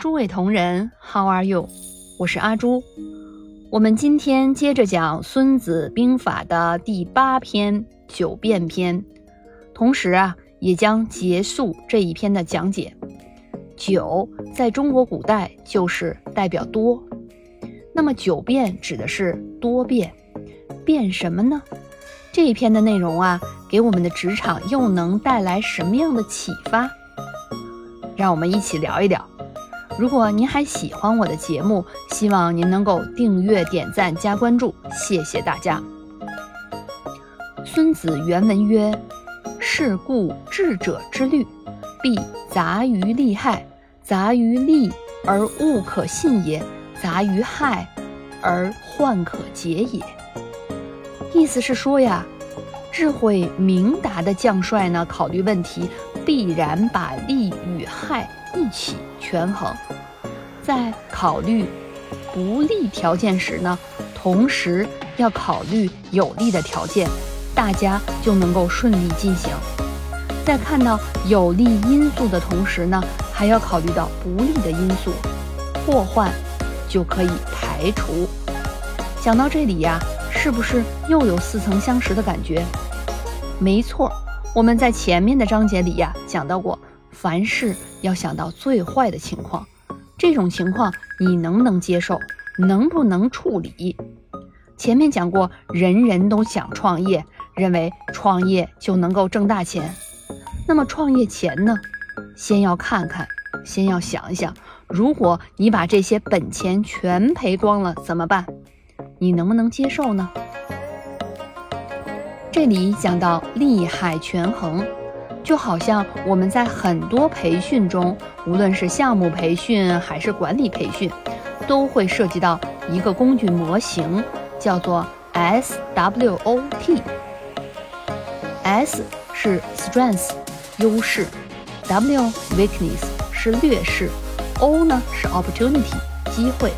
诸位同仁，How are you？我是阿朱。我们今天接着讲《孙子兵法》的第八篇《九变篇》，同时啊，也将结束这一篇的讲解。九在中国古代就是代表多，那么九变指的是多变，变什么呢？这一篇的内容啊，给我们的职场又能带来什么样的启发？让我们一起聊一聊。如果您还喜欢我的节目，希望您能够订阅、点赞、加关注，谢谢大家。孙子原文曰：“是故智者之虑，必杂于利害；杂于利而物可信也，杂于害而患可解也。”意思是说呀，智慧明达的将帅呢，考虑问题必然把利与害。一起权衡，在考虑不利条件时呢，同时要考虑有利的条件，大家就能够顺利进行。在看到有利因素的同时呢，还要考虑到不利的因素，祸患就可以排除。讲到这里呀，是不是又有似曾相识的感觉？没错，我们在前面的章节里呀讲到过。凡事要想到最坏的情况，这种情况你能不能接受，能不能处理？前面讲过，人人都想创业，认为创业就能够挣大钱。那么创业前呢，先要看看，先要想一想，如果你把这些本钱全赔光了怎么办？你能不能接受呢？这里讲到利害权衡。就好像我们在很多培训中，无论是项目培训还是管理培训，都会涉及到一个工具模型，叫做 SWOT。S 是 Strength 优势，W Weakness 是劣势，O 呢是 Opportunity 机会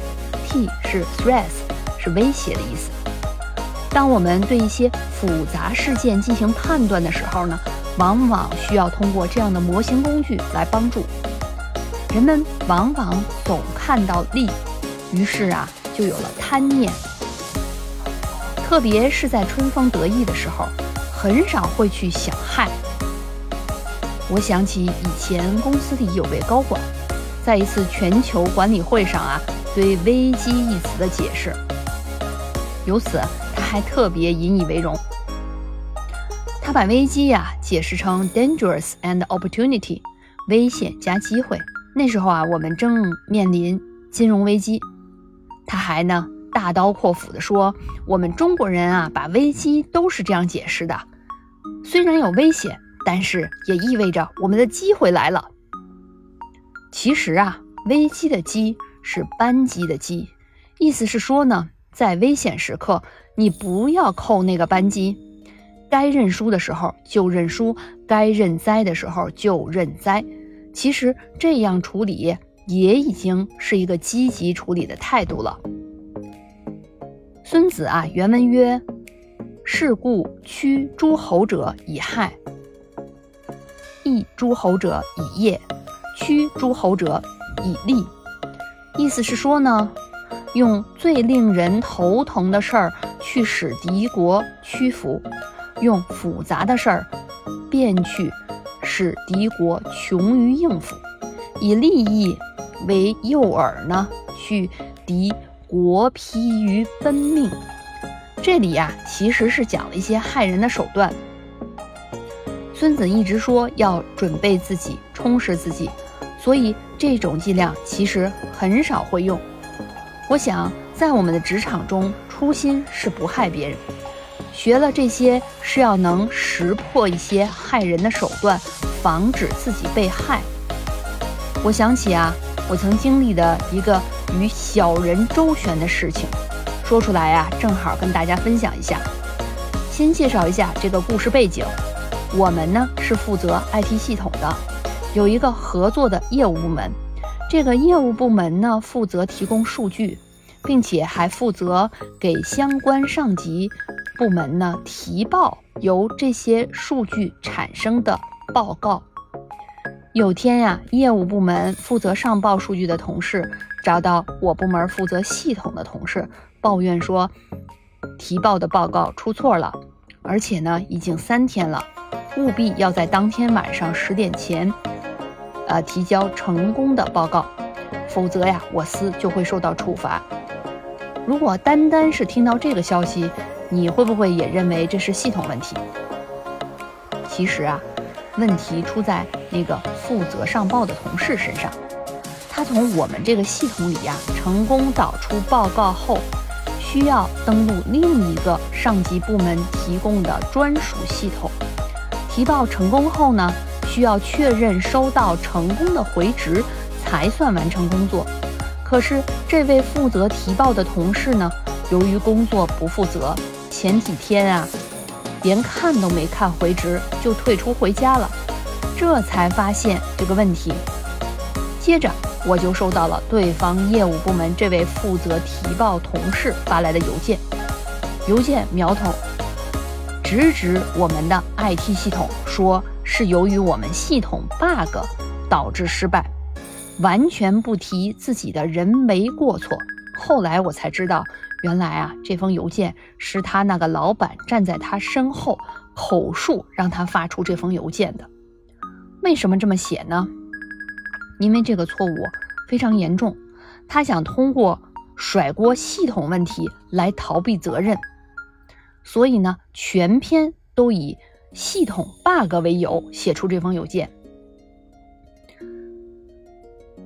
，T 是 Threat 是威胁的意思。当我们对一些复杂事件进行判断的时候呢？往往需要通过这样的模型工具来帮助人们。往往总看到利，于是啊，就有了贪念。特别是在春风得意的时候，很少会去想害。我想起以前公司里有位高管，在一次全球管理会上啊，对“危机”一词的解释，由此他还特别引以为荣。把危机呀解释成 dangerous and opportunity，危险加机会。那时候啊，我们正面临金融危机。他还呢大刀阔斧地说，我们中国人啊把危机都是这样解释的：虽然有危险，但是也意味着我们的机会来了。其实啊，危机的机是扳机的机，意思是说呢，在危险时刻，你不要扣那个扳机。该认输的时候就认输，该认栽的时候就认栽。其实这样处理也已经是一个积极处理的态度了。孙子啊，原文曰：“是故屈诸侯者以害，抑诸侯者以业，屈诸侯者以利。”意思是说呢，用最令人头疼的事儿去使敌国屈服。用复杂的事儿变去，使敌国穷于应付；以利益为诱饵呢，去敌国疲于奔命。这里呀，其实是讲了一些害人的手段。孙子一直说要准备自己，充实自己，所以这种伎俩其实很少会用。我想，在我们的职场中，初心是不害别人。学了这些是要能识破一些害人的手段，防止自己被害。我想起啊，我曾经历的一个与小人周旋的事情，说出来啊，正好跟大家分享一下。先介绍一下这个故事背景，我们呢是负责 IT 系统的，有一个合作的业务部门，这个业务部门呢负责提供数据，并且还负责给相关上级。部门呢提报由这些数据产生的报告，有天呀，业务部门负责上报数据的同事找到我部门负责系统的同事，抱怨说提报的报告出错了，而且呢已经三天了，务必要在当天晚上十点前，呃提交成功的报告，否则呀我司就会受到处罚。如果单单是听到这个消息，你会不会也认为这是系统问题？其实啊。问题出在那个负责上报的同事身上，他从我们这个系统里呀成功导出报告后，需要登录另一个上级部门提供的专属系统，提报成功后呢，需要确认收到成功的回执才算完成工作。可是这位负责提报的同事呢，由于工作不负责，前几天啊。连看都没看回执就退出回家了，这才发现这个问题。接着我就收到了对方业务部门这位负责提报同事发来的邮件，邮件苗头直指我们的 IT 系统，说是由于我们系统 bug 导致失败，完全不提自己的人为过错。后来我才知道。原来啊，这封邮件是他那个老板站在他身后口述让他发出这封邮件的。为什么这么写呢？因为这个错误非常严重，他想通过甩锅系统问题来逃避责任，所以呢，全篇都以系统 bug 为由写出这封邮件。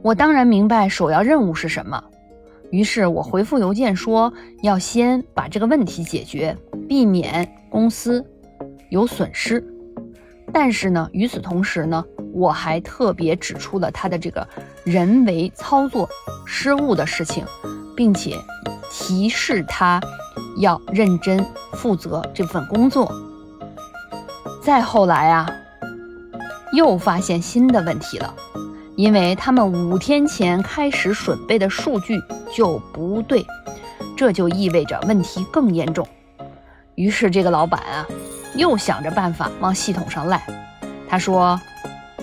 我当然明白首要任务是什么。于是我回复邮件说，要先把这个问题解决，避免公司有损失。但是呢，与此同时呢，我还特别指出了他的这个人为操作失误的事情，并且提示他要认真负责这份工作。再后来啊，又发现新的问题了。因为他们五天前开始准备的数据就不对，这就意味着问题更严重。于是这个老板啊，又想着办法往系统上赖。他说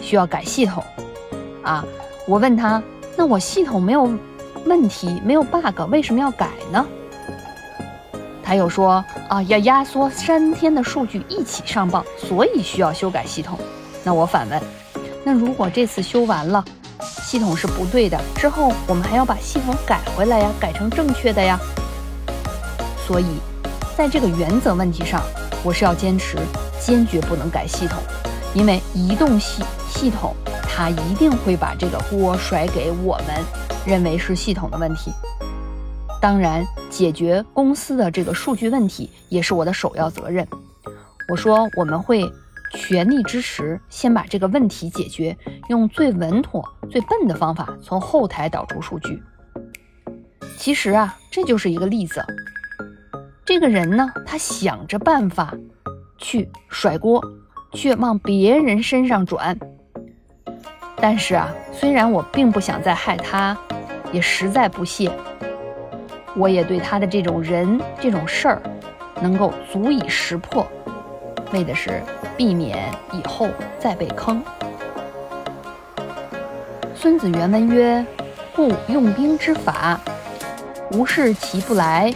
需要改系统啊。我问他，那我系统没有问题，没有 bug，为什么要改呢？他又说啊，要压缩三天的数据一起上报，所以需要修改系统。那我反问。那如果这次修完了，系统是不对的，之后我们还要把系统改回来呀，改成正确的呀。所以，在这个原则问题上，我是要坚持，坚决不能改系统，因为移动系系统它一定会把这个锅甩给我们，认为是系统的问题。当然，解决公司的这个数据问题也是我的首要责任。我说我们会。全力支持，先把这个问题解决，用最稳妥、最笨的方法从后台导出数据。其实啊，这就是一个例子。这个人呢，他想着办法去甩锅，去往别人身上转。但是啊，虽然我并不想再害他，也实在不屑，我也对他的这种人、这种事儿，能够足以识破。为的是避免以后再被坑。孙子原文曰：“故用兵之法，无事其不来；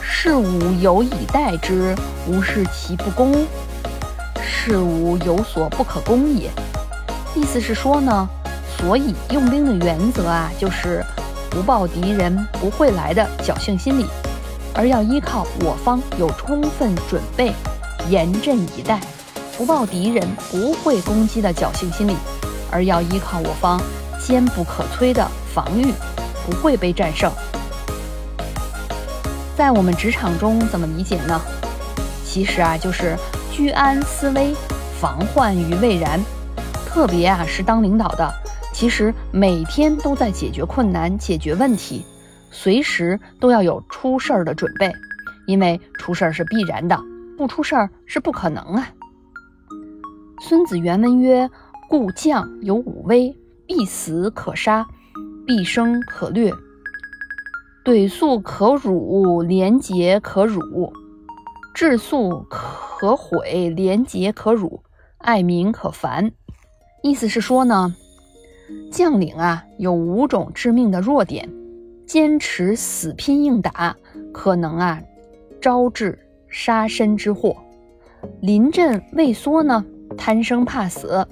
事吾有以待之，无事其不攻。事吾有所不可攻也。”意思是说呢，所以用兵的原则啊，就是不抱敌人不会来的侥幸心理。而要依靠我方有充分准备、严阵以待，不抱敌人不会攻击的侥幸心理，而要依靠我方坚不可摧的防御，不会被战胜。在我们职场中怎么理解呢？其实啊，就是居安思危，防患于未然。特别啊，是当领导的，其实每天都在解决困难、解决问题。随时都要有出事儿的准备，因为出事儿是必然的，不出事儿是不可能啊。孙子原文曰：“故将有五威：必死可杀，必生可略，怼粟可辱，廉洁可辱；治粟可毁，廉洁可辱；爱民可烦。”意思是说呢，将领啊有五种致命的弱点，坚持死拼硬打，可能啊招致杀身之祸；临阵畏缩呢，贪生怕死，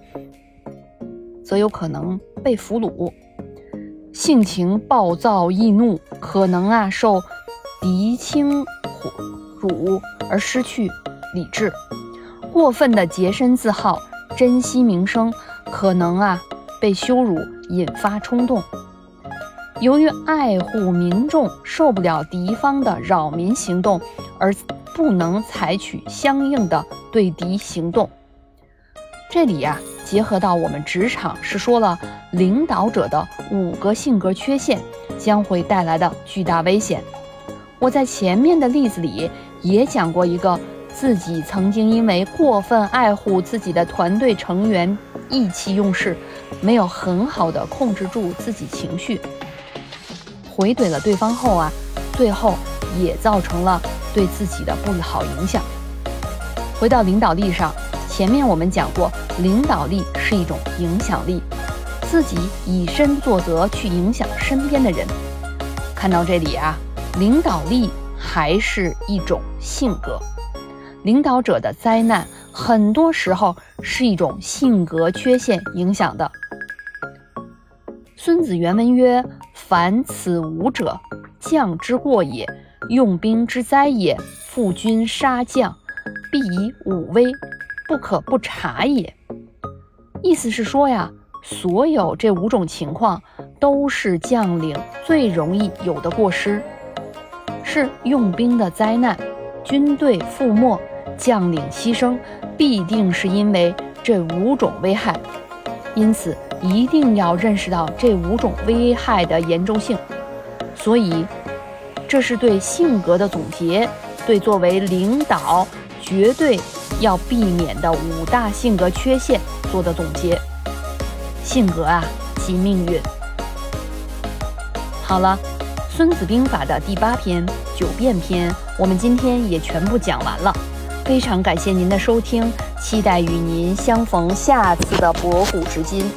则有可能被俘虏；性情暴躁易怒，可能啊受敌侵辱而失去理智；过分的洁身自好，珍惜名声。可能啊被羞辱引发冲动，由于爱护民众，受不了敌方的扰民行动，而不能采取相应的对敌行动。这里呀，结合到我们职场，是说了领导者的五个性格缺陷将会带来的巨大危险。我在前面的例子里也讲过一个自己曾经因为过分爱护自己的团队成员。意气用事，没有很好的控制住自己情绪，回怼了对方后啊，最后也造成了对自己的不好影响。回到领导力上，前面我们讲过，领导力是一种影响力，自己以身作则去影响身边的人。看到这里啊，领导力还是一种性格，领导者的灾难。很多时候是一种性格缺陷影响的。孙子原文曰：“凡此五者，将之过也；用兵之灾也。负君杀将，必以武威，不可不察也。”意思是说呀，所有这五种情况都是将领最容易有的过失，是用兵的灾难，军队覆没。将领牺牲必定是因为这五种危害，因此一定要认识到这五种危害的严重性。所以，这是对性格的总结，对作为领导绝对要避免的五大性格缺陷做的总结。性格啊，即命运。好了，《孙子兵法》的第八篇《九变篇》，我们今天也全部讲完了。非常感谢您的收听，期待与您相逢下次的博古知今。